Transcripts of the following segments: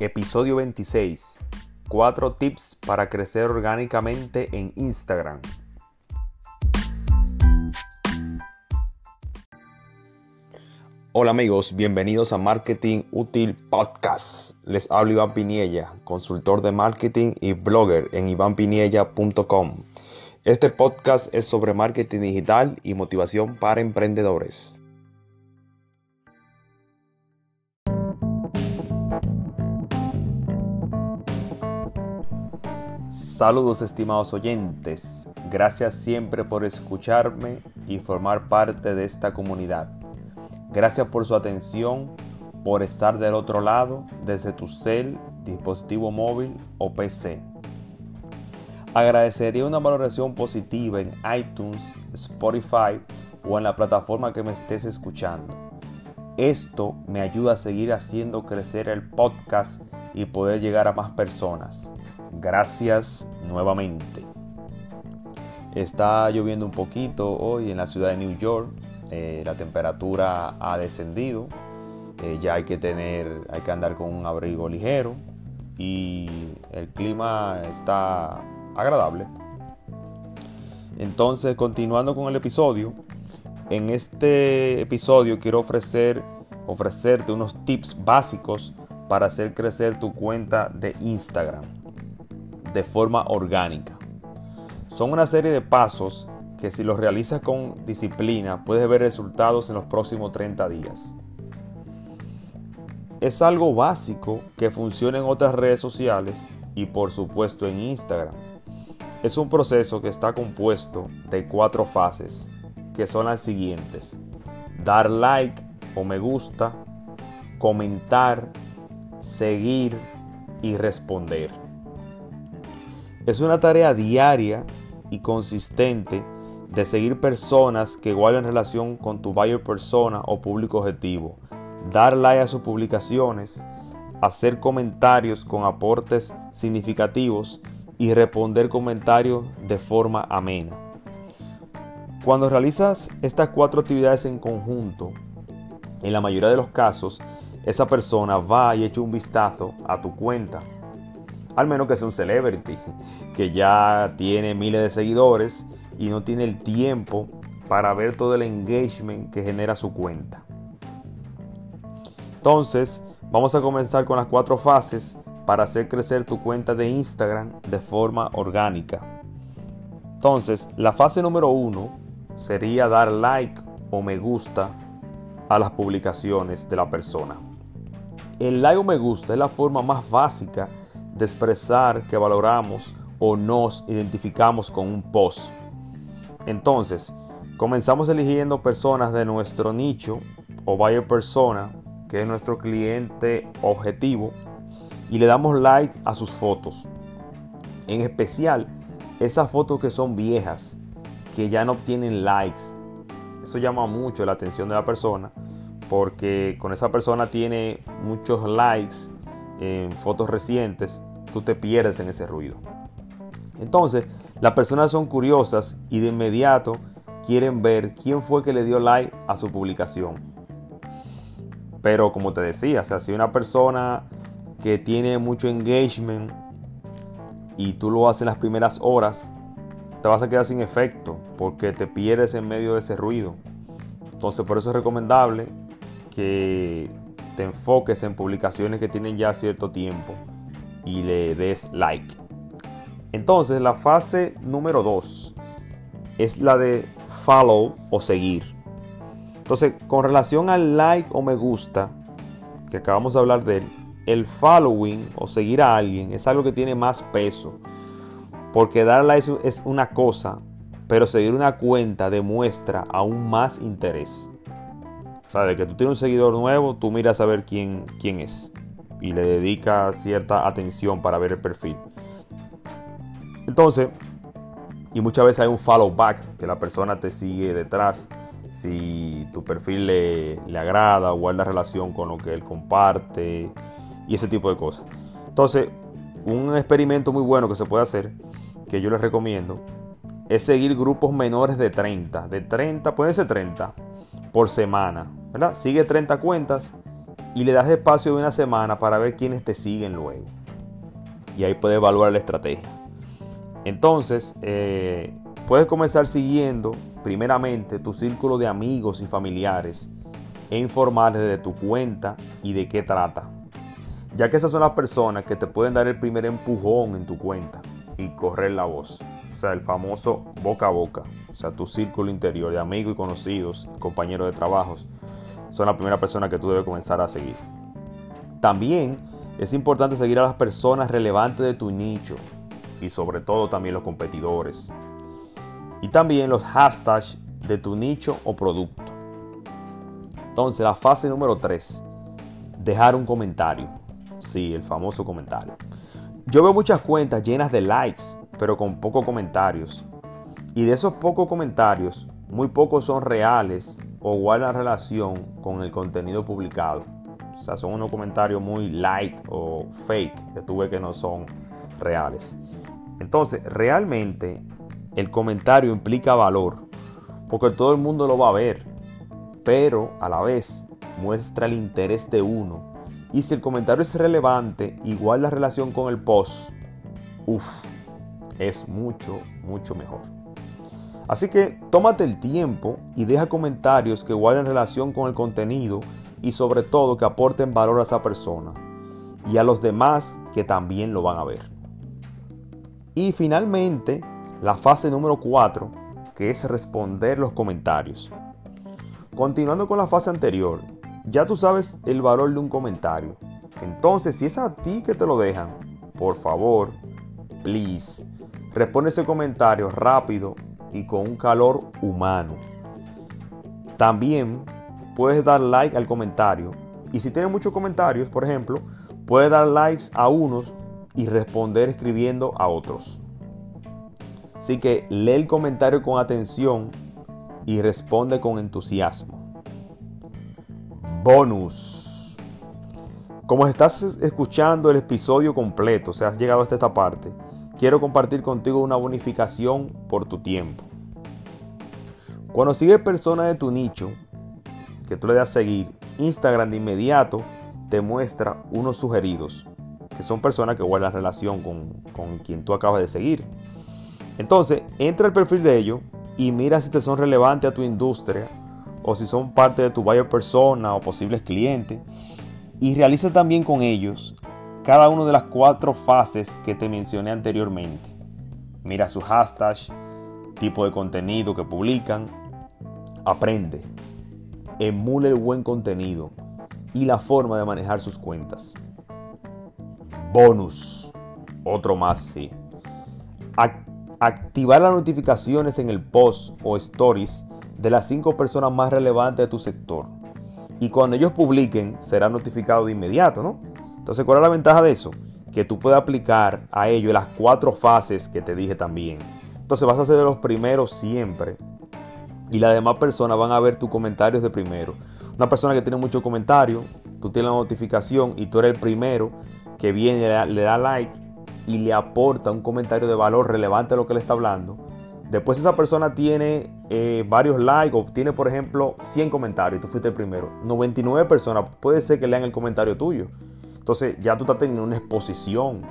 Episodio 26. 4 tips para crecer orgánicamente en Instagram. Hola amigos, bienvenidos a Marketing Útil Podcast. Les hablo Iván Piniella, consultor de marketing y blogger en ivanpiniella.com. Este podcast es sobre marketing digital y motivación para emprendedores. Saludos estimados oyentes, gracias siempre por escucharme y formar parte de esta comunidad. Gracias por su atención, por estar del otro lado desde tu cel, dispositivo móvil o PC. Agradecería una valoración positiva en iTunes, Spotify o en la plataforma que me estés escuchando. Esto me ayuda a seguir haciendo crecer el podcast y poder llegar a más personas. Gracias nuevamente. Está lloviendo un poquito hoy en la ciudad de New York. Eh, la temperatura ha descendido. Eh, ya hay que tener, hay que andar con un abrigo ligero y el clima está agradable. Entonces, continuando con el episodio, en este episodio quiero ofrecer, ofrecerte unos tips básicos para hacer crecer tu cuenta de Instagram de forma orgánica. Son una serie de pasos que si los realizas con disciplina puedes ver resultados en los próximos 30 días. Es algo básico que funciona en otras redes sociales y por supuesto en Instagram. Es un proceso que está compuesto de cuatro fases, que son las siguientes. Dar like o me gusta, comentar, seguir y responder. Es una tarea diaria y consistente de seguir personas que guarden relación con tu buyer persona o público objetivo, dar like a sus publicaciones, hacer comentarios con aportes significativos y responder comentarios de forma amena. Cuando realizas estas cuatro actividades en conjunto, en la mayoría de los casos, esa persona va y echa un vistazo a tu cuenta al menos que sea un celebrity, que ya tiene miles de seguidores y no tiene el tiempo para ver todo el engagement que genera su cuenta. Entonces, vamos a comenzar con las cuatro fases para hacer crecer tu cuenta de Instagram de forma orgánica. Entonces, la fase número uno sería dar like o me gusta a las publicaciones de la persona. El like o me gusta es la forma más básica de expresar que valoramos o nos identificamos con un post. Entonces, comenzamos eligiendo personas de nuestro nicho o buyer persona, que es nuestro cliente objetivo, y le damos like a sus fotos. En especial, esas fotos que son viejas, que ya no obtienen likes. Eso llama mucho la atención de la persona, porque con esa persona tiene muchos likes en fotos recientes, tú te pierdes en ese ruido. Entonces, las personas son curiosas y de inmediato quieren ver quién fue que le dio like a su publicación. Pero como te decía, o si una persona que tiene mucho engagement y tú lo haces en las primeras horas, te vas a quedar sin efecto porque te pierdes en medio de ese ruido. Entonces, por eso es recomendable que enfoques en publicaciones que tienen ya cierto tiempo y le des like. Entonces la fase número 2 es la de follow o seguir. Entonces con relación al like o me gusta, que acabamos de hablar de él, el following o seguir a alguien es algo que tiene más peso. Porque dar like es una cosa, pero seguir una cuenta demuestra aún más interés. O sea, de que tú tienes un seguidor nuevo, tú miras a ver quién, quién es y le dedica cierta atención para ver el perfil. Entonces, y muchas veces hay un follow back, que la persona te sigue detrás. Si tu perfil le, le agrada, guarda relación con lo que él comparte y ese tipo de cosas. Entonces, un experimento muy bueno que se puede hacer, que yo les recomiendo, es seguir grupos menores de 30. De 30, puede ser 30 por semana. Sigue 30 cuentas y le das espacio de una semana para ver quiénes te siguen luego. Y ahí puedes evaluar la estrategia. Entonces, eh, puedes comenzar siguiendo primeramente tu círculo de amigos y familiares e informarles de tu cuenta y de qué trata. Ya que esas son las personas que te pueden dar el primer empujón en tu cuenta y correr la voz. O sea, el famoso boca a boca. O sea, tu círculo interior de amigos y conocidos, compañeros de trabajos, son la primera persona que tú debes comenzar a seguir. También es importante seguir a las personas relevantes de tu nicho y sobre todo también los competidores. Y también los hashtags de tu nicho o producto. Entonces, la fase número 3, dejar un comentario. Sí, el famoso comentario. Yo veo muchas cuentas llenas de likes, pero con pocos comentarios. Y de esos pocos comentarios, muy pocos son reales o guardan relación con el contenido publicado. O sea, son unos comentarios muy light o fake que tú ves que no son reales. Entonces, realmente el comentario implica valor, porque todo el mundo lo va a ver, pero a la vez muestra el interés de uno. Y si el comentario es relevante, igual la relación con el post, uff, es mucho, mucho mejor. Así que tómate el tiempo y deja comentarios que guarden relación con el contenido y sobre todo que aporten valor a esa persona y a los demás que también lo van a ver. Y finalmente, la fase número 4, que es responder los comentarios. Continuando con la fase anterior, ya tú sabes el valor de un comentario. Entonces, si es a ti que te lo dejan, por favor, please, responde ese comentario rápido y con un calor humano. También puedes dar like al comentario. Y si tienes muchos comentarios, por ejemplo, puedes dar likes a unos y responder escribiendo a otros. Así que lee el comentario con atención y responde con entusiasmo. Bonus. Como estás escuchando el episodio completo, o sea, has llegado hasta esta parte, quiero compartir contigo una bonificación por tu tiempo. Cuando sigues personas de tu nicho, que tú le das seguir, Instagram de inmediato te muestra unos sugeridos, que son personas que guardan relación con, con quien tú acabas de seguir. Entonces, entra al perfil de ellos y mira si te son relevantes a tu industria o si son parte de tu buyer persona o posibles clientes. Y realiza también con ellos cada una de las cuatro fases que te mencioné anteriormente. Mira su hashtag, tipo de contenido que publican, aprende, emule el buen contenido y la forma de manejar sus cuentas. Bonus, otro más, sí. activar las notificaciones en el post o stories de las cinco personas más relevantes de tu sector. Y cuando ellos publiquen, será notificado de inmediato, ¿no? Entonces, ¿cuál es la ventaja de eso? Que tú puedes aplicar a ello las cuatro fases que te dije también. Entonces vas a ser de los primeros siempre. Y las demás personas van a ver tus comentarios de primero. Una persona que tiene muchos comentarios, tú tienes la notificación y tú eres el primero que viene, le da, like y le aporta un comentario de valor relevante a lo que le está hablando. Después esa persona tiene eh, varios likes o tiene, por ejemplo, 100 comentarios y tú fuiste el primero. 99 personas puede ser que lean el comentario tuyo. Entonces ya tú estás teniendo una exposición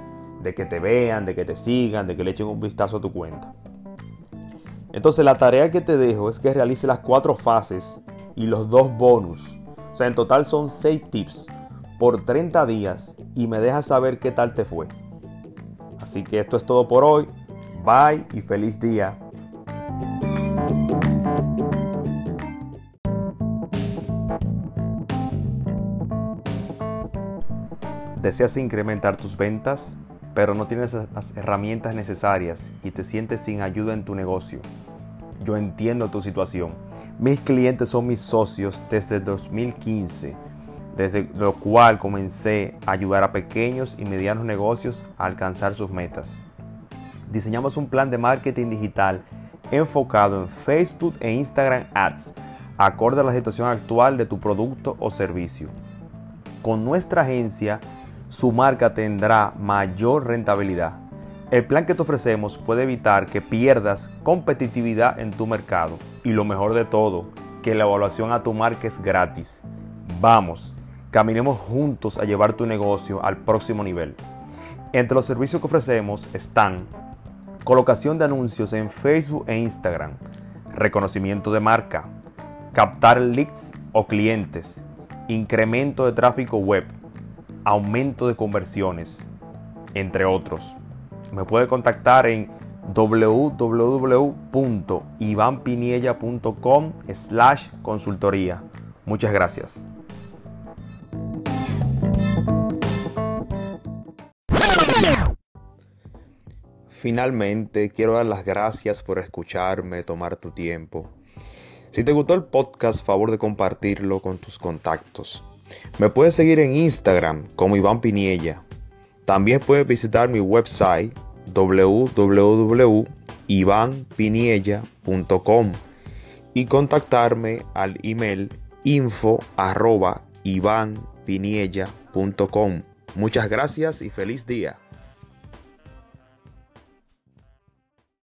de que te vean, de que te sigan, de que le echen un vistazo a tu cuenta. Entonces la tarea que te dejo es que realices las cuatro fases y los dos bonus. O sea, en total son 6 tips por 30 días y me dejas saber qué tal te fue. Así que esto es todo por hoy. Bye y feliz día. ¿Deseas incrementar tus ventas, pero no tienes las herramientas necesarias y te sientes sin ayuda en tu negocio? Yo entiendo tu situación. Mis clientes son mis socios desde 2015, desde lo cual comencé a ayudar a pequeños y medianos negocios a alcanzar sus metas. Diseñamos un plan de marketing digital enfocado en Facebook e Instagram Ads, acorde a la situación actual de tu producto o servicio. Con nuestra agencia, su marca tendrá mayor rentabilidad. El plan que te ofrecemos puede evitar que pierdas competitividad en tu mercado y lo mejor de todo, que la evaluación a tu marca es gratis. Vamos, Caminemos juntos a llevar tu negocio al próximo nivel. Entre los servicios que ofrecemos están colocación de anuncios en Facebook e Instagram, reconocimiento de marca, captar leads o clientes, incremento de tráfico web, aumento de conversiones, entre otros. Me puede contactar en www.ivanpiniella.com slash consultoría. Muchas gracias. Finalmente, quiero dar las gracias por escucharme, tomar tu tiempo. Si te gustó el podcast, favor de compartirlo con tus contactos. Me puedes seguir en Instagram como Iván Piniella. También puedes visitar mi website www.ivanpiniella.com y contactarme al email info Muchas gracias y feliz día.